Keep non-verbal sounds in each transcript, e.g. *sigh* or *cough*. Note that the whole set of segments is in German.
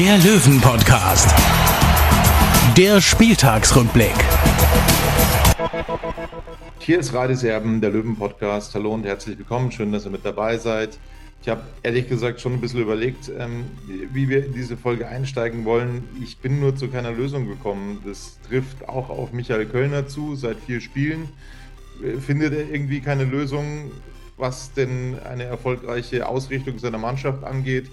der Löwen-Podcast. Der Spieltagsrückblick. Hier ist Radis Erben, der Löwen-Podcast. Hallo und herzlich willkommen. Schön, dass ihr mit dabei seid. Ich habe ehrlich gesagt schon ein bisschen überlegt, ähm, wie wir in diese Folge einsteigen wollen. Ich bin nur zu keiner Lösung gekommen. Das trifft auch auf Michael Kölner zu, seit vier Spielen. Äh, Findet er irgendwie keine Lösung, was denn eine erfolgreiche Ausrichtung seiner Mannschaft angeht?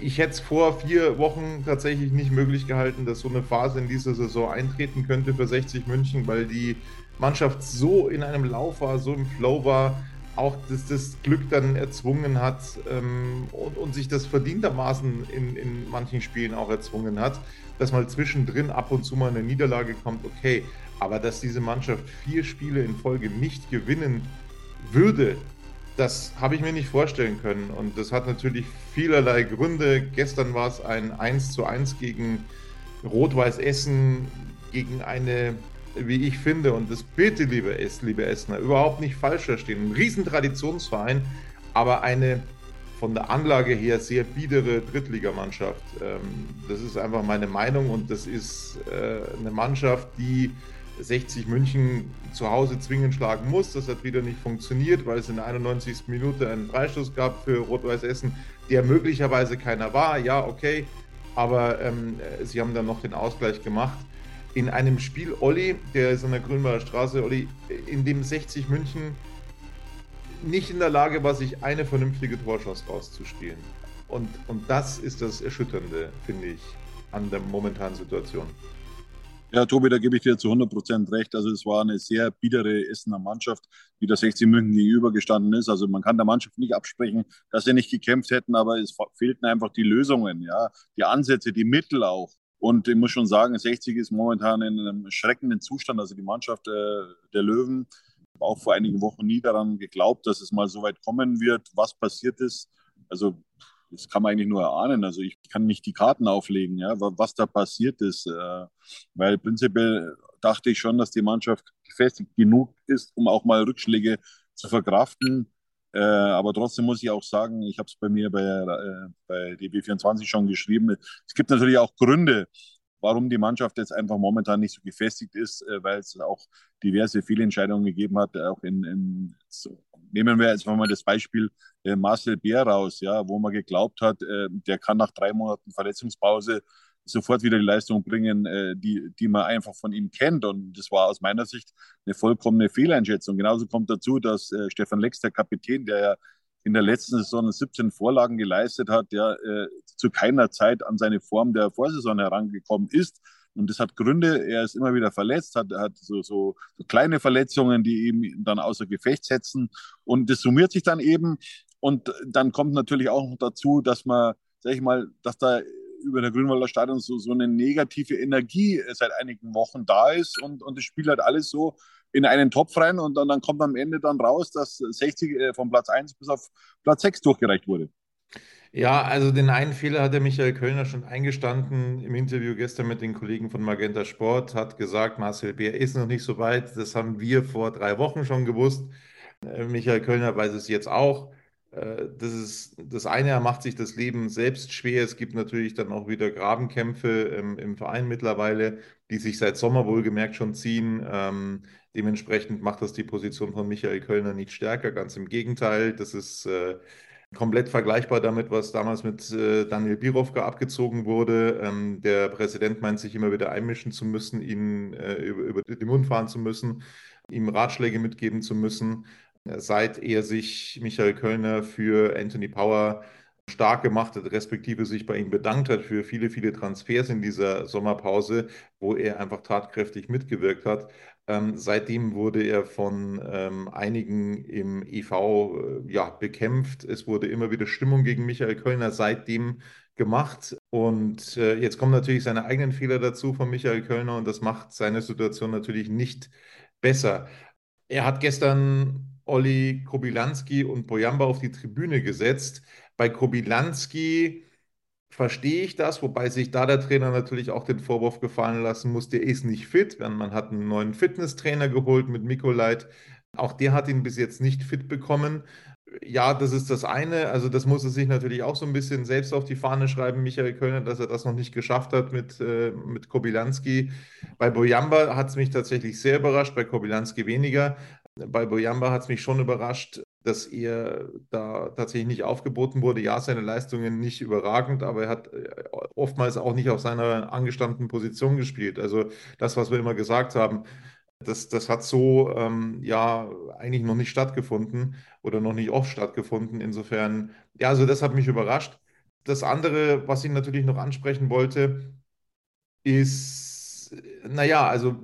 Ich hätte es vor vier Wochen tatsächlich nicht möglich gehalten, dass so eine Phase in dieser Saison eintreten könnte für 60 München, weil die Mannschaft so in einem Lauf war, so im Flow war, auch das, das Glück dann erzwungen hat ähm, und, und, sich das verdientermaßen in, in manchen Spielen auch erzwungen hat, dass mal zwischendrin ab und zu mal eine Niederlage kommt, okay. Aber dass diese Mannschaft vier Spiele in Folge nicht gewinnen würde, das habe ich mir nicht vorstellen können. Und das hat natürlich vielerlei Gründe. Gestern war es ein 1 zu 1 gegen Rot-Weiß Essen, gegen eine, wie ich finde, und das bitte, liebe, es, liebe Essener, überhaupt nicht falsch verstehen. Ein Riesentraditionsverein, aber eine von der Anlage her sehr biedere Drittligamannschaft. Ähm, das ist einfach meine Meinung und das ist äh, eine Mannschaft, die 60 München zu Hause zwingend schlagen muss. Das hat wieder nicht funktioniert, weil es in der 91. Minute einen Freistoß gab für Rot-Weiß Essen, der möglicherweise keiner war. Ja, okay, aber ähm, sie haben dann noch den Ausgleich gemacht. In einem Spiel, Olli, der ist an der Grünwalder Straße, Olli, in dem 60 München nicht in der Lage war, sich eine vernünftige Torschance rauszuspielen. Und, und das ist das Erschütternde, finde ich, an der momentanen Situation. Ja, Tobi, da gebe ich dir zu 100 Prozent recht. Also es war eine sehr biedere Essener Mannschaft, die der 60 München gegenübergestanden ist. Also man kann der Mannschaft nicht absprechen, dass sie nicht gekämpft hätten, aber es fehlten einfach die Lösungen, ja, die Ansätze, die Mittel auch. Und ich muss schon sagen, 60 ist momentan in einem schreckenden Zustand. Also die Mannschaft äh, der Löwen, auch vor einigen Wochen nie daran geglaubt, dass es mal so weit kommen wird, was passiert ist. Also das kann man eigentlich nur erahnen. Also ich kann nicht die Karten auflegen, ja, was da passiert ist. Äh, weil prinzipiell dachte ich schon, dass die Mannschaft gefestigt genug ist, um auch mal Rückschläge zu verkraften. Äh, aber trotzdem muss ich auch sagen, ich habe es bei mir bei, äh, bei DB24 schon geschrieben. Es gibt natürlich auch Gründe, warum die Mannschaft jetzt einfach momentan nicht so gefestigt ist, äh, weil es auch diverse Fehlentscheidungen gegeben hat. Auch in, in so, nehmen wir jetzt mal das Beispiel äh, Marcel Bär raus, ja, wo man geglaubt hat, äh, der kann nach drei Monaten Verletzungspause sofort wieder die Leistung bringen, äh, die, die man einfach von ihm kennt. Und das war aus meiner Sicht eine vollkommene Fehleinschätzung. Genauso kommt dazu, dass äh, Stefan Lex, der Kapitän, der ja in der letzten Saison 17 Vorlagen geleistet hat, der äh, zu keiner Zeit an seine Form der Vorsaison herangekommen ist. Und das hat Gründe, er ist immer wieder verletzt, hat, hat so, so, so kleine Verletzungen, die ihm dann außer Gefecht setzen. Und das summiert sich dann eben. Und dann kommt natürlich auch noch dazu, dass man, sag ich mal, dass da über der Grünwalder Stadion so, so eine negative Energie seit einigen Wochen da ist und, und das Spiel halt alles so in einen Topf rein und dann, dann kommt am Ende dann raus, dass 60 äh, von Platz 1 bis auf Platz 6 durchgereicht wurde. Ja, also den einen Fehler hat der Michael Kölner schon eingestanden im Interview gestern mit den Kollegen von Magenta Sport, hat gesagt, Marcel Bär ist noch nicht so weit. Das haben wir vor drei Wochen schon gewusst. Äh, Michael Kölner weiß es jetzt auch. Äh, das ist das eine, er macht sich das Leben selbst schwer. Es gibt natürlich dann auch wieder Grabenkämpfe im, im Verein mittlerweile, die sich seit Sommer wohlgemerkt schon ziehen. Ähm, dementsprechend macht das die Position von Michael Kölner nicht stärker. Ganz im Gegenteil, das ist äh, komplett vergleichbar damit, was damals mit äh, Daniel Birovka abgezogen wurde. Ähm, der Präsident meint sich immer wieder einmischen zu müssen, ihn äh, über, über den Mund fahren zu müssen, ihm Ratschläge mitgeben zu müssen. Seit er sich Michael Kölner für Anthony Power stark gemacht hat, respektive sich bei ihm bedankt hat für viele, viele Transfers in dieser Sommerpause, wo er einfach tatkräftig mitgewirkt hat, ähm, seitdem wurde er von ähm, einigen im EV äh, ja, bekämpft. Es wurde immer wieder Stimmung gegen Michael Kölner. Seitdem gemacht. Und äh, jetzt kommen natürlich seine eigenen Fehler dazu von Michael Kölner und das macht seine Situation natürlich nicht besser. Er hat gestern Olli Kobilanski und Bojamba auf die Tribüne gesetzt. Bei Kobilanski verstehe ich das, wobei sich da der Trainer natürlich auch den Vorwurf gefallen lassen muss, der ist nicht fit. Man hat einen neuen Fitnesstrainer geholt mit Mikolait. Auch der hat ihn bis jetzt nicht fit bekommen. Ja, das ist das eine. Also das muss er sich natürlich auch so ein bisschen selbst auf die Fahne schreiben, Michael Kölner, dass er das noch nicht geschafft hat mit, äh, mit Kobilanski. Bei Bojamba hat es mich tatsächlich sehr überrascht, bei Kobilanski weniger. Bei Bojamba hat es mich schon überrascht, dass er da tatsächlich nicht aufgeboten wurde. Ja, seine Leistungen nicht überragend, aber er hat äh, oftmals auch nicht auf seiner angestammten Position gespielt. Also das, was wir immer gesagt haben, das, das hat so ähm, ja eigentlich noch nicht stattgefunden oder noch nicht oft stattgefunden. Insofern, ja, also das hat mich überrascht. Das andere, was ich natürlich noch ansprechen wollte, ist naja, also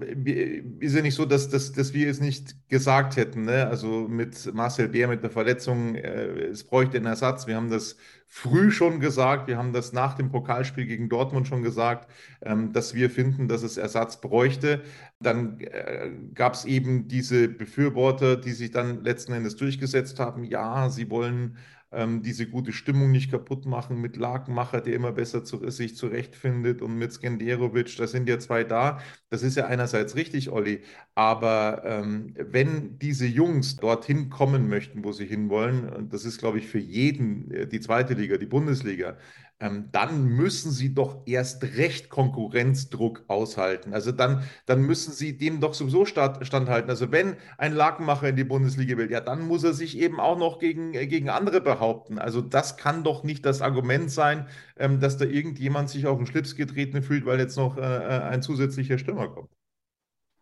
ist ja nicht so, dass, dass, dass wir es nicht gesagt hätten. Ne? Also mit Marcel Bär mit der Verletzung, äh, es bräuchte einen Ersatz. Wir haben das früh schon gesagt, wir haben das nach dem Pokalspiel gegen Dortmund schon gesagt, ähm, dass wir finden, dass es Ersatz bräuchte. Dann äh, gab es eben diese Befürworter, die sich dann letzten Endes durchgesetzt haben. Ja, sie wollen ähm, diese gute Stimmung nicht kaputt machen mit Lakenmacher, der immer besser zu, sich zurechtfindet und mit Skenderovic, da sind ja zwei da. Das ist ja einerseits richtig, Olli, aber ähm, wenn diese Jungs dorthin kommen möchten, wo sie hinwollen, und das ist, glaube ich, für jeden äh, die zweite Liga, die Bundesliga, ähm, dann müssen sie doch erst recht Konkurrenzdruck aushalten. Also dann, dann müssen sie dem doch sowieso stand, standhalten. Also wenn ein Lakenmacher in die Bundesliga will, ja, dann muss er sich eben auch noch gegen, äh, gegen andere behaupten. Also das kann doch nicht das Argument sein, ähm, dass da irgendjemand sich auf den Schlips getreten fühlt, weil jetzt noch äh, äh ein zusätzlicher Stürmer kommt.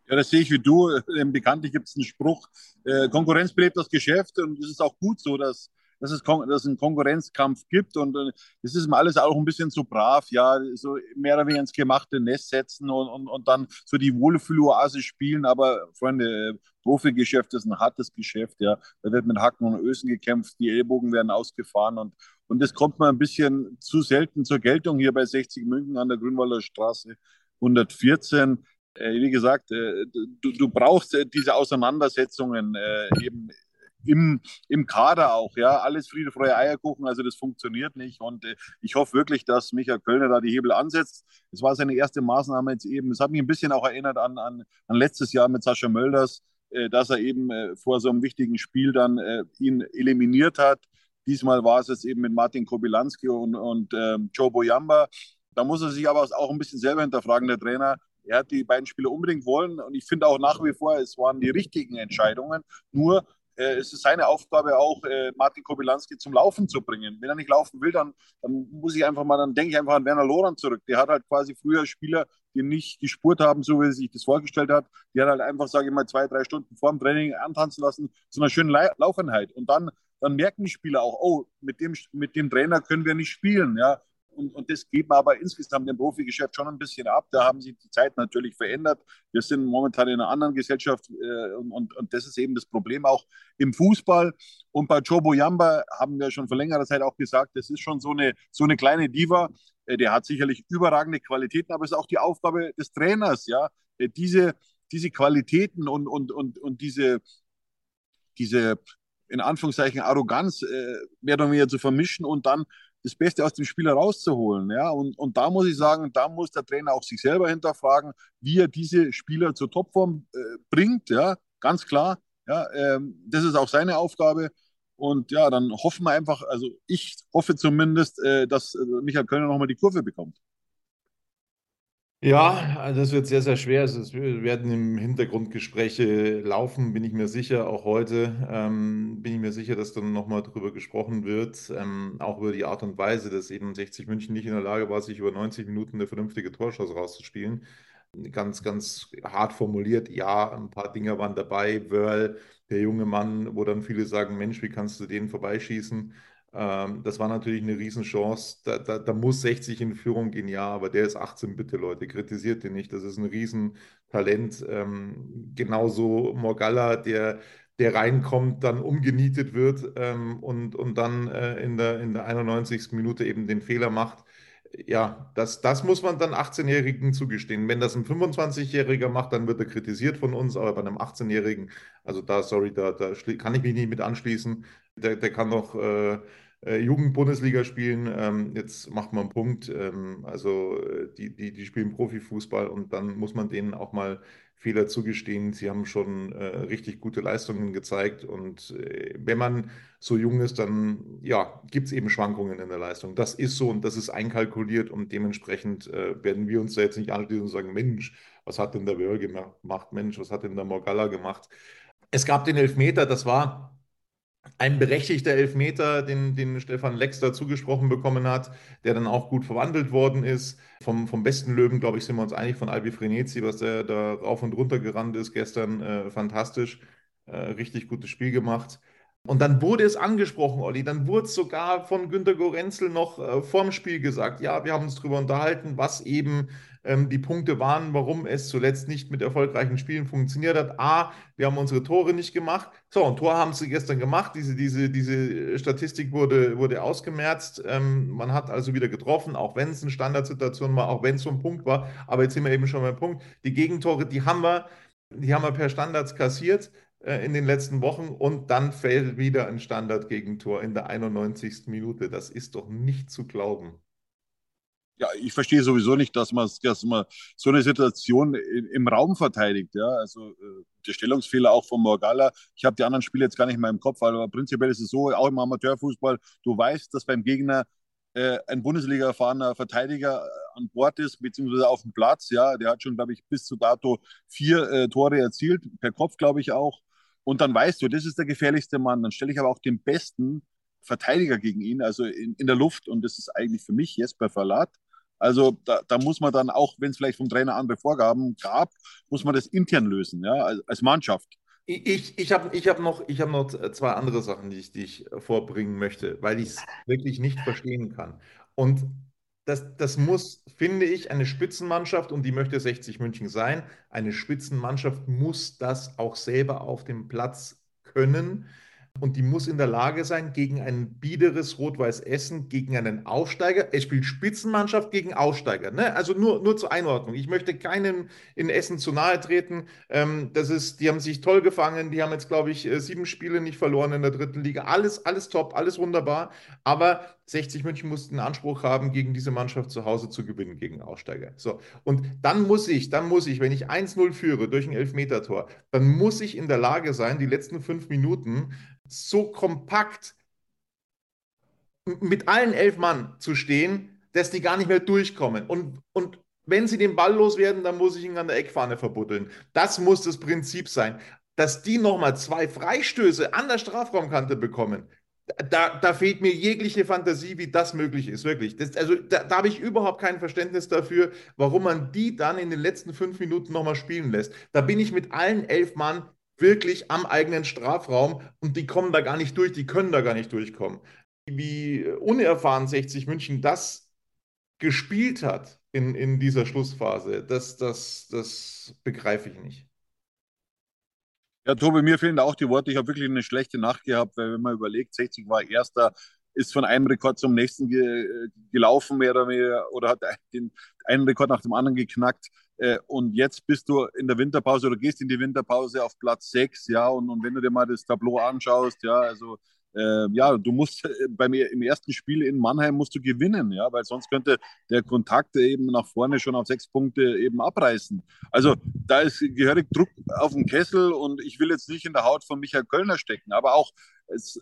Ja, das sehe ich wie du. Ähm, bekanntlich gibt es einen Spruch, äh, Konkurrenz belebt das Geschäft und es ist auch gut so, dass dass es, dass es einen Konkurrenzkampf gibt und äh, das ist mir alles auch ein bisschen zu brav, ja, so mehr oder weniger ins gemachte Nest setzen und, und, und dann so die Wohlfühloase spielen, aber Freunde, äh, Profigeschäft ist ein hartes Geschäft, ja, da wird mit Hacken und Ösen gekämpft, die Ellbogen werden ausgefahren und, und das kommt mir ein bisschen zu selten zur Geltung hier bei 60 München an der Grünwalder Straße 114 äh, wie gesagt, du, du brauchst diese Auseinandersetzungen eben im, im Kader auch, ja, alles Friede, Freie Eierkuchen, also das funktioniert nicht und äh, ich hoffe wirklich, dass Michael Kölner da die Hebel ansetzt. Es war seine erste Maßnahme jetzt eben, es hat mich ein bisschen auch erinnert an, an, an letztes Jahr mit Sascha Mölders, äh, dass er eben äh, vor so einem wichtigen Spiel dann äh, ihn eliminiert hat. Diesmal war es jetzt eben mit Martin Kobilanski und, und ähm, Joe Boyamba. Da muss er sich aber auch ein bisschen selber hinterfragen, der Trainer. Er hat die beiden Spiele unbedingt wollen und ich finde auch nach wie vor, es waren die richtigen Entscheidungen. Nur es ist seine Aufgabe auch, äh, Martin Kobylanski zum Laufen zu bringen. Wenn er nicht laufen will, dann, dann muss ich einfach mal, dann denke ich einfach an Werner Loran zurück. Der hat halt quasi früher Spieler, die nicht gespurt haben, so wie er sich das vorgestellt hat. Die hat halt einfach, sage ich mal, zwei, drei Stunden vor dem Training antanzen lassen, so einer schönen Laufeinheit. Und dann, dann merken die Spieler auch, oh, mit dem, mit dem Trainer können wir nicht spielen. Ja, und, und das man aber insgesamt im Profigeschäft schon ein bisschen ab. Da haben sich die Zeiten natürlich verändert. Wir sind momentan in einer anderen Gesellschaft äh, und, und das ist eben das Problem auch im Fußball. Und bei Joe Boyamba haben wir schon vor längerer Zeit auch gesagt, das ist schon so eine, so eine kleine Diva. Äh, der hat sicherlich überragende Qualitäten, aber es ist auch die Aufgabe des Trainers, ja, äh, diese, diese Qualitäten und, und, und, und diese, diese in Anführungszeichen Arroganz äh, mehr oder weniger zu vermischen und dann das Beste aus dem Spieler rauszuholen. Ja? Und, und da muss ich sagen, da muss der Trainer auch sich selber hinterfragen, wie er diese Spieler zur Topform äh, bringt. Ja? Ganz klar. Ja? Ähm, das ist auch seine Aufgabe. Und ja, dann hoffen wir einfach, also ich hoffe zumindest, äh, dass äh, Michael Kölner nochmal die Kurve bekommt. Ja, das wird sehr, sehr schwer. Es werden im Hintergrund Gespräche laufen, bin ich mir sicher. Auch heute ähm, bin ich mir sicher, dass dann nochmal darüber gesprochen wird, ähm, auch über die Art und Weise, dass eben 60 München nicht in der Lage war, sich über 90 Minuten eine vernünftige Torschuss rauszuspielen. Ganz, ganz hart formuliert, ja, ein paar Dinger waren dabei. Wörl, der junge Mann, wo dann viele sagen, Mensch, wie kannst du den vorbeischießen? Ähm, das war natürlich eine Riesenchance. Da, da, da, muss 60 in Führung gehen, ja, aber der ist 18, bitte Leute, kritisiert den nicht. Das ist ein Riesentalent. Ähm, genauso Morgalla, der, der reinkommt, dann umgenietet wird ähm, und, und dann äh, in, der, in der 91. Minute eben den Fehler macht. Ja, das, das muss man dann 18-Jährigen zugestehen. Wenn das ein 25-Jähriger macht, dann wird er kritisiert von uns, aber bei einem 18-Jährigen, also da, sorry, da, da kann ich mich nicht mit anschließen. Der, der kann doch äh, äh, Jugend-Bundesliga spielen. Ähm, jetzt macht man einen Punkt. Ähm, also äh, die, die, die spielen Profifußball und dann muss man denen auch mal Fehler zugestehen. Sie haben schon äh, richtig gute Leistungen gezeigt und äh, wenn man so jung ist, dann ja, gibt es eben Schwankungen in der Leistung. Das ist so und das ist einkalkuliert und dementsprechend äh, werden wir uns da jetzt nicht anschließen und sagen, Mensch, was hat denn der Wörl gemacht? Mensch, was hat denn der Morgalla gemacht? Es gab den Elfmeter, das war ein berechtigter Elfmeter, den, den Stefan Lex da zugesprochen bekommen hat, der dann auch gut verwandelt worden ist. Vom, vom besten Löwen, glaube ich, sind wir uns einig von Albi Frenetzi, was der da rauf und runter gerannt ist gestern. Äh, fantastisch. Äh, richtig gutes Spiel gemacht. Und dann wurde es angesprochen, Olli. Dann wurde es sogar von Günter Gorenzel noch äh, vorm Spiel gesagt. Ja, wir haben uns darüber unterhalten, was eben ähm, die Punkte waren, warum es zuletzt nicht mit erfolgreichen Spielen funktioniert hat. A, wir haben unsere Tore nicht gemacht. So, ein Tor haben sie gestern gemacht. Diese, diese, diese Statistik wurde, wurde ausgemerzt. Ähm, man hat also wieder getroffen, auch wenn es eine Standardsituation war, auch wenn es so ein Punkt war. Aber jetzt sind wir eben schon beim Punkt. Die Gegentore, die haben wir, die haben wir per Standards kassiert. Äh, in den letzten Wochen und dann fällt wieder ein Standardgegentor in der 91. Minute. Das ist doch nicht zu glauben. Ja, ich verstehe sowieso nicht, dass man, dass man so eine Situation im Raum verteidigt. Ja, also äh, der Stellungsfehler auch von Morgalla. Ich habe die anderen Spiele jetzt gar nicht mehr im Kopf, aber prinzipiell ist es so, auch im Amateurfußball, du weißt, dass beim Gegner äh, ein Bundesliga erfahrener Verteidiger äh, an Bord ist, beziehungsweise auf dem Platz. Ja, der hat schon, glaube ich, bis zu dato vier äh, Tore erzielt, per Kopf, glaube ich auch. Und dann weißt du, das ist der gefährlichste Mann. Dann stelle ich aber auch den besten Verteidiger gegen ihn, also in, in der Luft. Und das ist eigentlich für mich Jesper Verlat. Also da, da muss man dann auch, wenn es vielleicht vom Trainer andere Vorgaben gab, muss man das intern lösen, ja, als, als Mannschaft. Ich, ich habe ich hab noch, hab noch zwei andere Sachen, die ich, die ich vorbringen möchte, weil ich es wirklich nicht verstehen kann. Und das, das muss, finde ich, eine Spitzenmannschaft, und die möchte 60 München sein, eine Spitzenmannschaft muss das auch selber auf dem Platz können. Und die muss in der Lage sein, gegen ein biederes Rot-Weiß Essen, gegen einen Aufsteiger, es spielt Spitzenmannschaft gegen Aufsteiger. Ne? Also nur, nur zur Einordnung. Ich möchte keinem in Essen zu nahe treten. Ähm, das ist, die haben sich toll gefangen, die haben jetzt, glaube ich, äh, sieben Spiele nicht verloren in der dritten Liga. Alles, alles top, alles wunderbar. Aber 60 München mussten Anspruch haben, gegen diese Mannschaft zu Hause zu gewinnen, gegen Aufsteiger. So. Und dann muss ich, dann muss ich, wenn ich 1-0 führe durch ein Elfmetertor, dann muss ich in der Lage sein, die letzten fünf Minuten so kompakt mit allen elf Mann zu stehen, dass die gar nicht mehr durchkommen. Und, und wenn sie den Ball loswerden, dann muss ich ihn an der Eckfahne verbuddeln. Das muss das Prinzip sein. Dass die nochmal zwei Freistöße an der Strafraumkante bekommen, da, da, fehlt mir jegliche Fantasie, wie das möglich ist, wirklich. Das, also da, da habe ich überhaupt kein Verständnis dafür, warum man die dann in den letzten fünf Minuten nochmal spielen lässt. Da bin ich mit allen elf Mann wirklich am eigenen Strafraum und die kommen da gar nicht durch, die können da gar nicht durchkommen. Wie unerfahren 60 München das gespielt hat in, in dieser Schlussphase, das, das, das begreife ich nicht. Ja, Tobi, mir fehlen auch die Worte. Ich habe wirklich eine schlechte Nacht gehabt, weil wenn man überlegt, 60 war Erster, ist von einem Rekord zum nächsten ge gelaufen, mehr oder weniger, oder hat den einen Rekord nach dem anderen geknackt. Äh, und jetzt bist du in der Winterpause oder gehst in die Winterpause auf Platz 6, ja, und, und wenn du dir mal das Tableau anschaust, ja, also äh, ja, du musst äh, beim, im ersten Spiel in Mannheim musst du gewinnen, ja, weil sonst könnte der Kontakt eben nach vorne schon auf sechs Punkte eben abreißen. Also da ist gehörig Druck auf dem Kessel und ich will jetzt nicht in der Haut von Michael Kölner stecken, aber auch es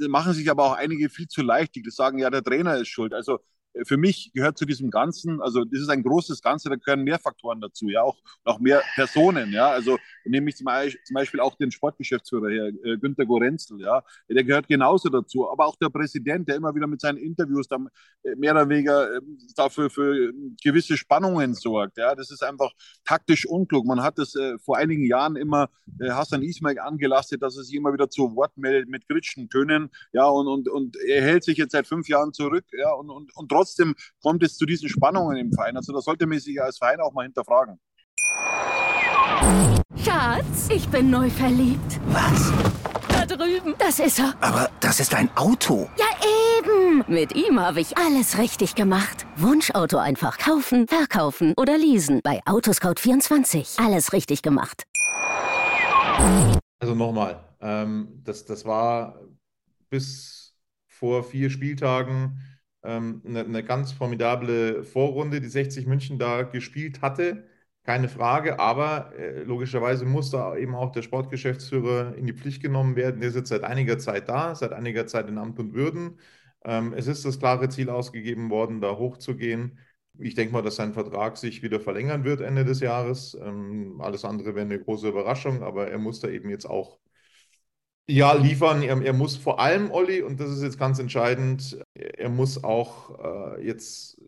äh, machen sich aber auch einige viel zu leicht, die sagen, ja, der Trainer ist schuld. Also für mich gehört zu diesem Ganzen, also das ist ein großes Ganze, da gehören mehr Faktoren dazu, ja, auch, auch mehr Personen, ja, also nehme ich zum Beispiel auch den Sportgeschäftsführer her, äh, Günter Gorenzel, ja, der gehört genauso dazu, aber auch der Präsident, der immer wieder mit seinen Interviews dann äh, mehr oder weniger äh, dafür für gewisse Spannungen sorgt, ja, das ist einfach taktisch unklug. Man hat das äh, vor einigen Jahren immer Hassan Ismail angelastet, dass er sich immer wieder zu Wort meldet mit kritischen Tönen, ja, und, und, und er hält sich jetzt seit fünf Jahren zurück, ja, und, und, und trotzdem kommt es zu diesen Spannungen im Verein. Also da sollte man sich als Verein auch mal hinterfragen. Schatz, ich bin neu verliebt. Was? Da drüben. Das ist er. Aber das ist ein Auto. Ja, eben. Mit ihm habe ich alles richtig gemacht. Wunschauto einfach kaufen, verkaufen oder leasen. Bei Autoscout24. Alles richtig gemacht. Also nochmal, ähm, das, das war bis vor vier Spieltagen ähm, eine, eine ganz formidable Vorrunde, die 60 München da gespielt hatte. Keine Frage, aber äh, logischerweise muss da eben auch der Sportgeschäftsführer in die Pflicht genommen werden. Der sitzt seit einiger Zeit da, seit einiger Zeit in Amt und Würden. Ähm, es ist das klare Ziel ausgegeben worden, da hochzugehen. Ich denke mal, dass sein Vertrag sich wieder verlängern wird Ende des Jahres. Ähm, alles andere wäre eine große Überraschung, aber er muss da eben jetzt auch ja, liefern. Er, er muss vor allem, Olli, und das ist jetzt ganz entscheidend, er muss auch äh, jetzt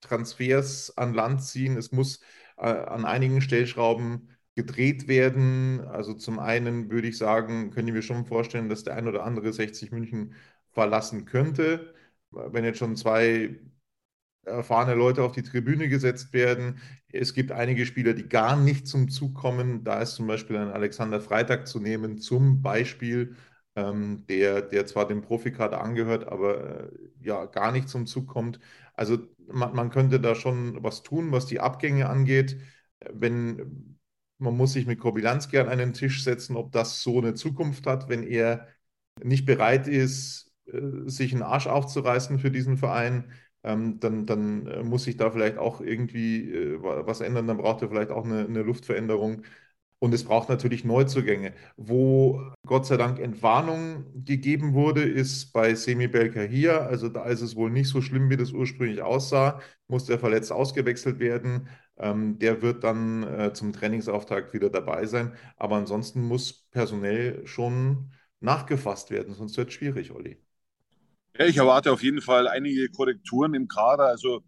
Transfers an Land ziehen. Es muss äh, an einigen Stellschrauben gedreht werden. Also zum einen würde ich sagen, können wir schon vorstellen, dass der ein oder andere 60 München verlassen könnte. Wenn jetzt schon zwei erfahrene Leute auf die Tribüne gesetzt werden. Es gibt einige Spieler, die gar nicht zum Zug kommen. Da ist zum Beispiel ein Alexander Freitag zu nehmen, zum Beispiel, ähm, der, der zwar dem Profikader angehört, aber äh, ja gar nicht zum Zug kommt. Also man, man könnte da schon was tun, was die Abgänge angeht. Wenn man muss sich mit Kobilanski an einen Tisch setzen, ob das so eine Zukunft hat, wenn er nicht bereit ist, äh, sich einen Arsch aufzureißen für diesen Verein ähm, dann, dann äh, muss sich da vielleicht auch irgendwie äh, was ändern. Dann braucht er vielleicht auch eine, eine Luftveränderung. Und es braucht natürlich Neuzugänge. Wo Gott sei Dank Entwarnung gegeben wurde, ist bei Semi Belkahir. Also da ist es wohl nicht so schlimm, wie das ursprünglich aussah. Muss der verletzt ausgewechselt werden. Ähm, der wird dann äh, zum Trainingsauftakt wieder dabei sein. Aber ansonsten muss personell schon nachgefasst werden, sonst wird es schwierig, Olli. Ja, ich erwarte auf jeden Fall einige Korrekturen im Kader. Also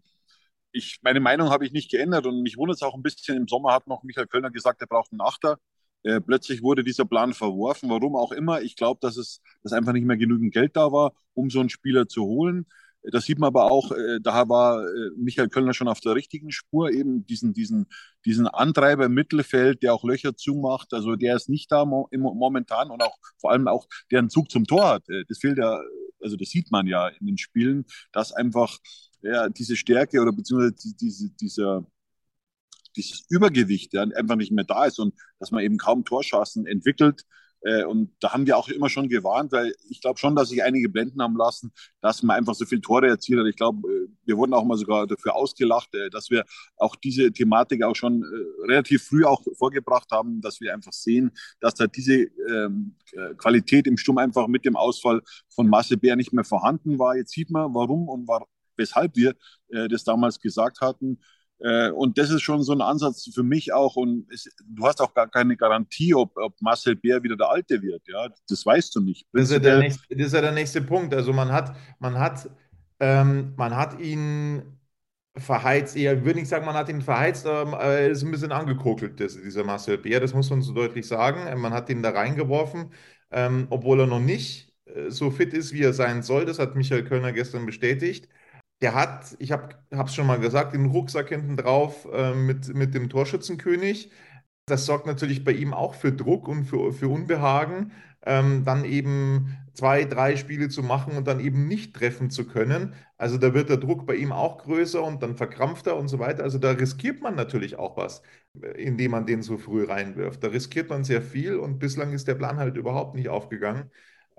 ich, meine Meinung habe ich nicht geändert und mich wundert es auch ein bisschen. Im Sommer hat noch Michael Kölner gesagt, er braucht einen Achter. Äh, plötzlich wurde dieser Plan verworfen, warum auch immer. Ich glaube, dass es dass einfach nicht mehr genügend Geld da war, um so einen Spieler zu holen. Das sieht man aber auch, äh, da war äh, Michael Kölner schon auf der richtigen Spur, eben diesen, diesen, diesen Antreiber im Mittelfeld, der auch Löcher zumacht. Also der ist nicht da mo momentan und auch vor allem auch der einen Zug zum Tor hat. Äh, das fehlt ja, also das sieht man ja in den Spielen, dass einfach ja, diese Stärke oder beziehungsweise diese, dieser, dieses Übergewicht ja, einfach nicht mehr da ist und dass man eben kaum Torschancen entwickelt. Äh, und da haben wir auch immer schon gewarnt, weil ich glaube schon, dass sich einige blenden haben lassen, dass man einfach so viele Tore erzielt hat. Ich glaube, äh, wir wurden auch mal sogar dafür ausgelacht, äh, dass wir auch diese Thematik auch schon relativ früh auch vorgebracht haben, dass wir einfach sehen, dass da diese ähm, Qualität im Sturm einfach mit dem Ausfall von Masse Bär nicht mehr vorhanden war. Jetzt sieht man, warum und war, weshalb wir das damals gesagt hatten. Äh, und das ist schon so ein Ansatz für mich auch. Und es, du hast auch gar keine Garantie, ob, ob Marcel Bär wieder der Alte wird. Ja, das weißt du nicht. Das ist, ja der nächste, das ist ja der nächste Punkt. Also man hat, man hat, ähm, man hat ihn verheizt, eher, würde nicht sagen, man hat ihn verheizt, aber er ist ein bisschen angekokelt, das, dieser Marcel Bär, das muss man so deutlich sagen. Man hat ihn da reingeworfen, ähm, obwohl er noch nicht äh, so fit ist, wie er sein soll. Das hat Michael Kölner gestern bestätigt der hat, ich habe es schon mal gesagt, den Rucksack hinten drauf äh, mit, mit dem Torschützenkönig. Das sorgt natürlich bei ihm auch für Druck und für, für Unbehagen, ähm, dann eben zwei, drei Spiele zu machen und dann eben nicht treffen zu können. Also da wird der Druck bei ihm auch größer und dann verkrampft er und so weiter. Also da riskiert man natürlich auch was, äh, indem man den so früh reinwirft. Da riskiert man sehr viel und bislang ist der Plan halt überhaupt nicht aufgegangen.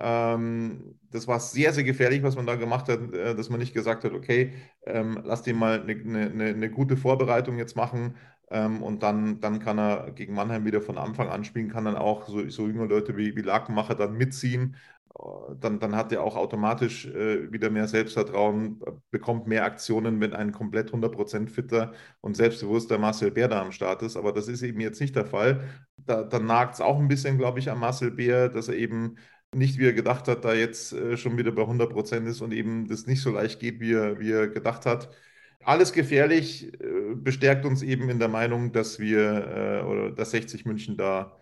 Ähm, das war sehr, sehr gefährlich, was man da gemacht hat, äh, dass man nicht gesagt hat, okay, ähm, lass den mal eine, eine, eine, gute Vorbereitung jetzt machen ähm, und dann, dann kann er gegen Mannheim wieder von Anfang an spielen, kann dann auch so, so junge Leute wie, wie Lakenmacher dann mitziehen. Äh, dann, dann hat er auch automatisch äh, wieder mehr Selbstvertrauen, bekommt mehr Aktionen, wenn ein komplett 100% fitter und selbstbewusster Marcel Bär da am Start ist. Aber das ist eben jetzt nicht der Fall. Da, da nagt es auch ein bisschen, glaube ich, an Marcel Bär, dass er eben nicht, wie er gedacht hat, da jetzt äh, schon wieder bei 100 Prozent ist und eben das nicht so leicht geht, wie er, wie er gedacht hat. Alles gefährlich, äh, bestärkt uns eben in der Meinung, dass wir äh, oder dass 60 München da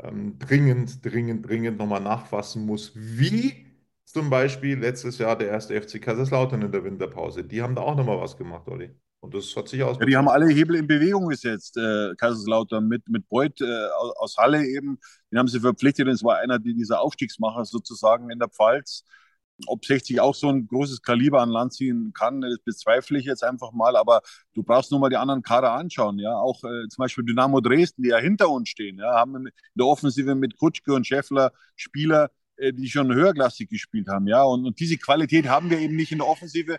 ähm, dringend, dringend, dringend nochmal nachfassen muss, wie zum Beispiel letztes Jahr der erste FC Kaiserslautern in der Winterpause. Die haben da auch nochmal was gemacht, Olli. Und das hat sich aus. Ja, die haben alle Hebel in Bewegung gesetzt, äh, Kaiserslautern mit, mit Beuth äh, aus Halle eben. Den haben sie verpflichtet und es war einer dieser Aufstiegsmacher sozusagen in der Pfalz. Ob 60 auch so ein großes Kaliber an Land ziehen kann, das bezweifle ich jetzt einfach mal. Aber du brauchst nur mal die anderen Kader anschauen. Ja, auch äh, zum Beispiel Dynamo Dresden, die ja hinter uns stehen, ja, haben in der Offensive mit Kutschke und Scheffler Spieler, äh, die schon höherklassig gespielt haben. Ja, und, und diese Qualität haben wir eben nicht in der Offensive.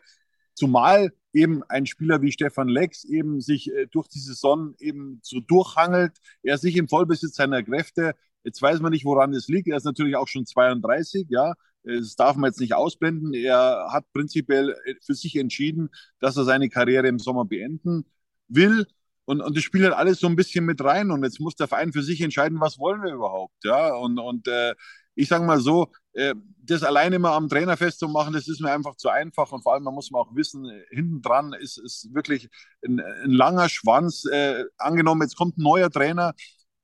Zumal eben ein Spieler wie Stefan Lex eben sich äh, durch die Saison eben so durchhangelt, er sich im Vollbesitz seiner Kräfte. Jetzt weiß man nicht, woran es liegt. Er ist natürlich auch schon 32, ja. Das darf man jetzt nicht ausblenden. Er hat prinzipiell äh, für sich entschieden, dass er seine Karriere im Sommer beenden will. Und, und das spielt halt alles so ein bisschen mit rein. Und jetzt muss der Verein für sich entscheiden, was wollen wir überhaupt. Ja, und, und äh, ich sage mal so, das alleine immer am Trainer festzumachen, das ist mir einfach zu einfach. Und vor allem, man muss man auch wissen, hinten dran ist, ist wirklich ein, ein langer Schwanz. Äh, angenommen, jetzt kommt ein neuer Trainer,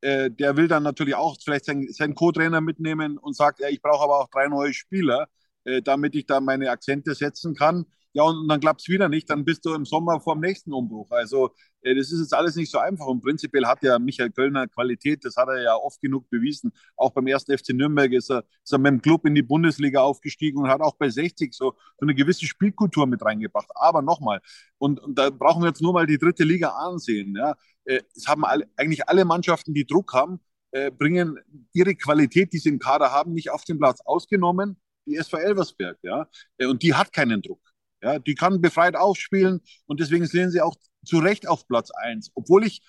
äh, der will dann natürlich auch vielleicht seinen, seinen Co-Trainer mitnehmen und sagt, ja, ich brauche aber auch drei neue Spieler, äh, damit ich da meine Akzente setzen kann. Ja, und dann klappt es wieder nicht, dann bist du im Sommer vor dem nächsten Umbruch. Also äh, das ist jetzt alles nicht so einfach. Und prinzipiell hat ja Michael Kölner Qualität, das hat er ja oft genug bewiesen. Auch beim ersten FC Nürnberg ist er, ist er mit dem Club in die Bundesliga aufgestiegen und hat auch bei 60 so, so eine gewisse Spielkultur mit reingebracht. Aber nochmal, und, und da brauchen wir jetzt nur mal die dritte Liga ansehen. Ja. Äh, es haben alle, eigentlich alle Mannschaften, die Druck haben, äh, bringen ihre Qualität, die sie im Kader haben, nicht auf den Platz. Ausgenommen die SV Elversberg. Ja. Und die hat keinen Druck. Ja, die kann befreit aufspielen und deswegen sehen sie auch zu Recht auf Platz 1. Obwohl ich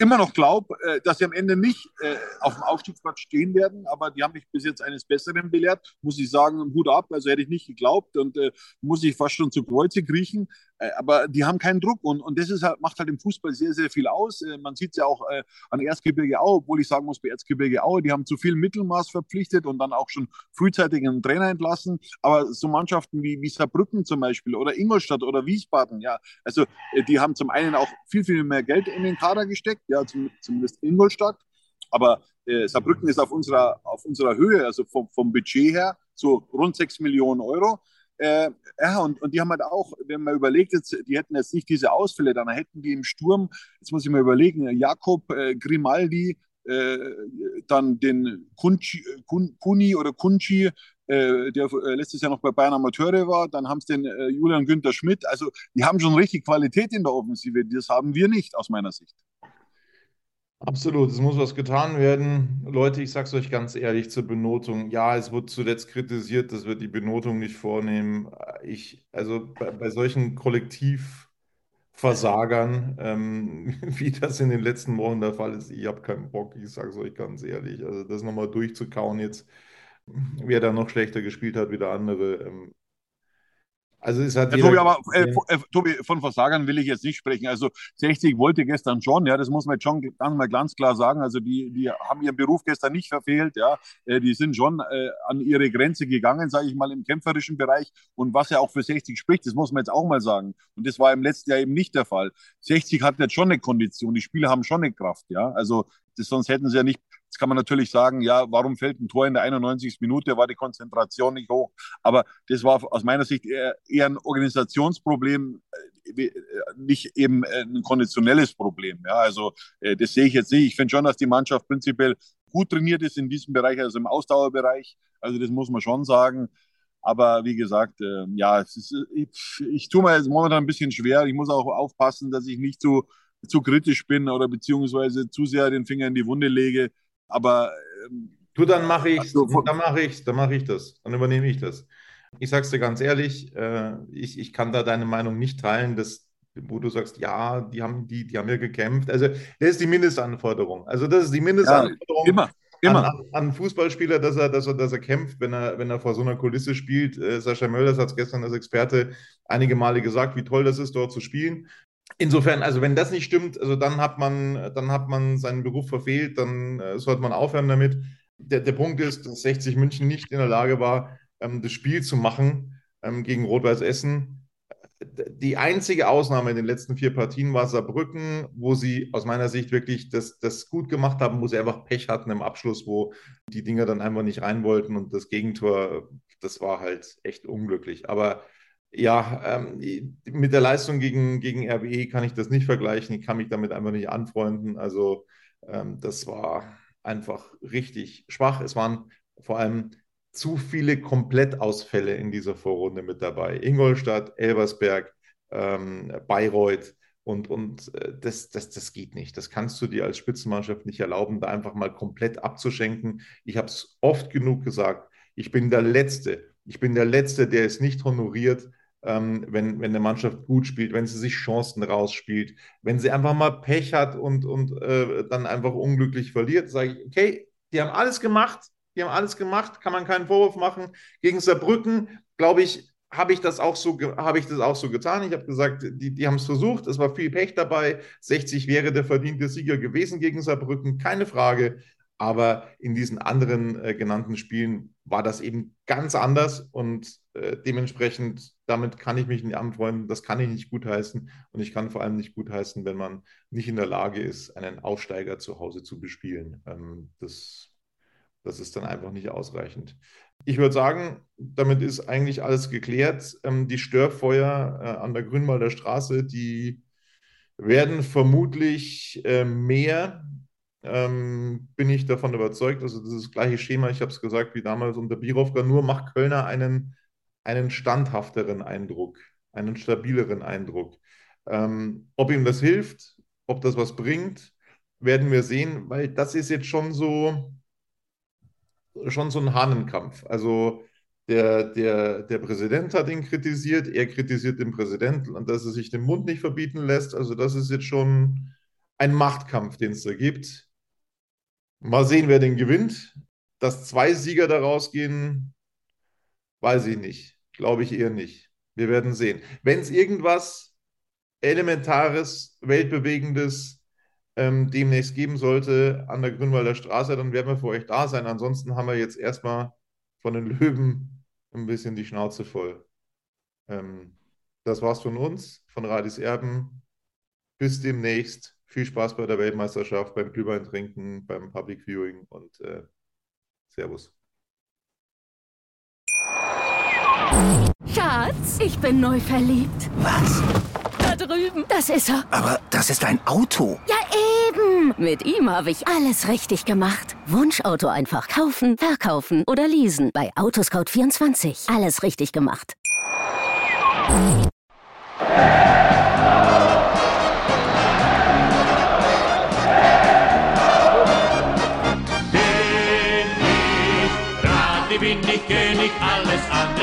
immer noch glaube, äh, dass sie am Ende nicht äh, auf dem Aufstiegsplatz stehen werden, aber die haben mich bis jetzt eines Besseren belehrt, muss ich sagen, Hut ab, also hätte ich nicht geglaubt und äh, muss ich fast schon zu Kreuze kriechen, aber die haben keinen Druck und, und das ist halt, macht halt im Fußball sehr, sehr viel aus. Äh, man sieht es ja auch äh, an Erzgebirge Aue, obwohl ich sagen muss, bei Erzgebirge Aue, die haben zu viel Mittelmaß verpflichtet und dann auch schon frühzeitig einen Trainer entlassen, aber so Mannschaften wie, wie Saarbrücken zum Beispiel oder Ingolstadt oder Wiesbaden, ja, also die haben zum einen auch viel, viel mehr Geld in den Kader gesteckt, ja, zumindest Ingolstadt. Aber äh, Saarbrücken ist auf unserer, auf unserer Höhe, also vom, vom Budget her, so rund 6 Millionen Euro. Äh, ja, und, und die haben halt auch, wenn man überlegt, jetzt, die hätten jetzt nicht diese Ausfälle, dann hätten die im Sturm, jetzt muss ich mal überlegen, Jakob äh, Grimaldi, äh, dann den Kunchi, Kun, Kuni oder Kunchi, äh, der äh, letztes Jahr noch bei Bayern Amateure war, dann haben sie den äh, Julian Günther Schmidt, also die haben schon richtig Qualität in der Offensive, das haben wir nicht aus meiner Sicht. Absolut, es muss was getan werden. Leute, ich sage es euch ganz ehrlich zur Benotung. Ja, es wird zuletzt kritisiert, dass wir die Benotung nicht vornehmen. Ich, also bei, bei solchen Kollektivversagern, ähm, *laughs* wie das in den letzten Wochen der Fall ist, ich habe keinen Bock, ich sage es euch ganz ehrlich. Also das nochmal durchzukauen jetzt, wer da noch schlechter gespielt hat wie der andere, ähm, also es hat ja, Tobi, aber äh, äh, Tobi, von Versagern will ich jetzt nicht sprechen. Also 60 wollte gestern schon, ja, das muss man jetzt schon ganz mal ganz klar sagen. Also die, die haben ihren Beruf gestern nicht verfehlt, ja. Äh, die sind schon äh, an ihre Grenze gegangen, sage ich mal, im kämpferischen Bereich. Und was ja auch für 60 spricht, das muss man jetzt auch mal sagen. Und das war im letzten Jahr eben nicht der Fall. 60 hat jetzt schon eine Kondition, die Spieler haben schon eine Kraft, ja. Also das, sonst hätten sie ja nicht Jetzt kann man natürlich sagen, ja, warum fällt ein Tor in der 91. Minute? War die Konzentration nicht hoch? Aber das war aus meiner Sicht eher, eher ein Organisationsproblem, äh, äh, nicht eben ein konditionelles Problem. Ja, also äh, das sehe ich jetzt nicht. Ich finde schon, dass die Mannschaft prinzipiell gut trainiert ist in diesem Bereich, also im Ausdauerbereich. Also das muss man schon sagen. Aber wie gesagt, äh, ja, ist, ich, ich tue mir jetzt momentan ein bisschen schwer. Ich muss auch aufpassen, dass ich nicht zu, zu kritisch bin oder beziehungsweise zu sehr den Finger in die Wunde lege. Aber ähm, du, dann mache ich, also, dann mache ich, dann mache ich das, dann übernehme ich das. Ich sage es dir ganz ehrlich, äh, ich, ich kann da deine Meinung nicht teilen, dass, wo du sagst, ja, die haben, die, die haben ja gekämpft. Also das ist die Mindestanforderung. Also das ist die Mindestanforderung. Ja, immer. Immer. An, an Fußballspieler, dass er, dass, er, dass er kämpft, wenn er, wenn er vor so einer Kulisse spielt. Äh, Sascha Mölders hat es gestern als Experte einige Male gesagt, wie toll das ist, dort zu spielen. Insofern, also wenn das nicht stimmt, also dann hat man, dann hat man seinen Beruf verfehlt, dann äh, sollte man aufhören damit. Der, der Punkt ist, dass 60 München nicht in der Lage war, ähm, das Spiel zu machen ähm, gegen Rot-Weiß Essen. Die einzige Ausnahme in den letzten vier Partien war Saarbrücken, wo sie aus meiner Sicht wirklich das, das gut gemacht haben, wo sie einfach Pech hatten im Abschluss, wo die Dinger dann einfach nicht rein wollten und das Gegentor, das war halt echt unglücklich. Aber ja, ähm, mit der Leistung gegen, gegen RWE kann ich das nicht vergleichen. Ich kann mich damit einfach nicht anfreunden. Also ähm, das war einfach richtig schwach. Es waren vor allem zu viele Komplettausfälle in dieser Vorrunde mit dabei. Ingolstadt, Elversberg, ähm, Bayreuth. Und, und äh, das, das, das geht nicht. Das kannst du dir als Spitzenmannschaft nicht erlauben, da einfach mal komplett abzuschenken. Ich habe es oft genug gesagt. Ich bin der Letzte. Ich bin der Letzte, der es nicht honoriert, ähm, wenn, wenn eine Mannschaft gut spielt, wenn sie sich Chancen rausspielt, wenn sie einfach mal Pech hat und, und äh, dann einfach unglücklich verliert, sage ich, okay, die haben alles gemacht, die haben alles gemacht, kann man keinen Vorwurf machen. Gegen Saarbrücken, glaube ich, habe ich das auch so habe ich das auch so getan. Ich habe gesagt, die, die haben es versucht, es war viel Pech dabei. 60 wäre der verdiente Sieger gewesen gegen Saarbrücken, keine Frage. Aber in diesen anderen äh, genannten Spielen war das eben ganz anders und äh, dementsprechend, damit kann ich mich nicht anfreunden, das kann ich nicht gutheißen und ich kann vor allem nicht gutheißen, wenn man nicht in der Lage ist, einen Aufsteiger zu Hause zu bespielen. Ähm, das, das ist dann einfach nicht ausreichend. Ich würde sagen, damit ist eigentlich alles geklärt. Ähm, die Störfeuer äh, an der Grünwalder Straße, die werden vermutlich äh, mehr, ähm, bin ich davon überzeugt. Also das gleiche Schema, ich habe es gesagt, wie damals unter Birovka, nur macht Kölner einen, einen standhafteren Eindruck, einen stabileren Eindruck. Ähm, ob ihm das hilft, ob das was bringt, werden wir sehen, weil das ist jetzt schon so, schon so ein Hahnenkampf. Also der, der, der Präsident hat ihn kritisiert, er kritisiert den Präsidenten und dass er sich den Mund nicht verbieten lässt. Also das ist jetzt schon ein Machtkampf, den es da gibt. Mal sehen, wer den gewinnt. Dass zwei Sieger daraus gehen, weiß ich nicht. Glaube ich eher nicht. Wir werden sehen. Wenn es irgendwas Elementares, Weltbewegendes, ähm, demnächst geben sollte an der Grünwalder Straße, dann werden wir für euch da sein. Ansonsten haben wir jetzt erstmal von den Löwen ein bisschen die Schnauze voll. Ähm, das war's von uns, von Radis Erben. Bis demnächst. Viel Spaß bei der Weltmeisterschaft, beim Glühwein trinken, beim Public Viewing und äh, Servus. Schatz, ich bin neu verliebt. Was? Da drüben. Das ist er. Aber das ist ein Auto. Ja, eben. Mit ihm habe ich alles richtig gemacht. Wunschauto einfach kaufen, verkaufen oder leasen. Bei Autoscout24. Alles richtig gemacht.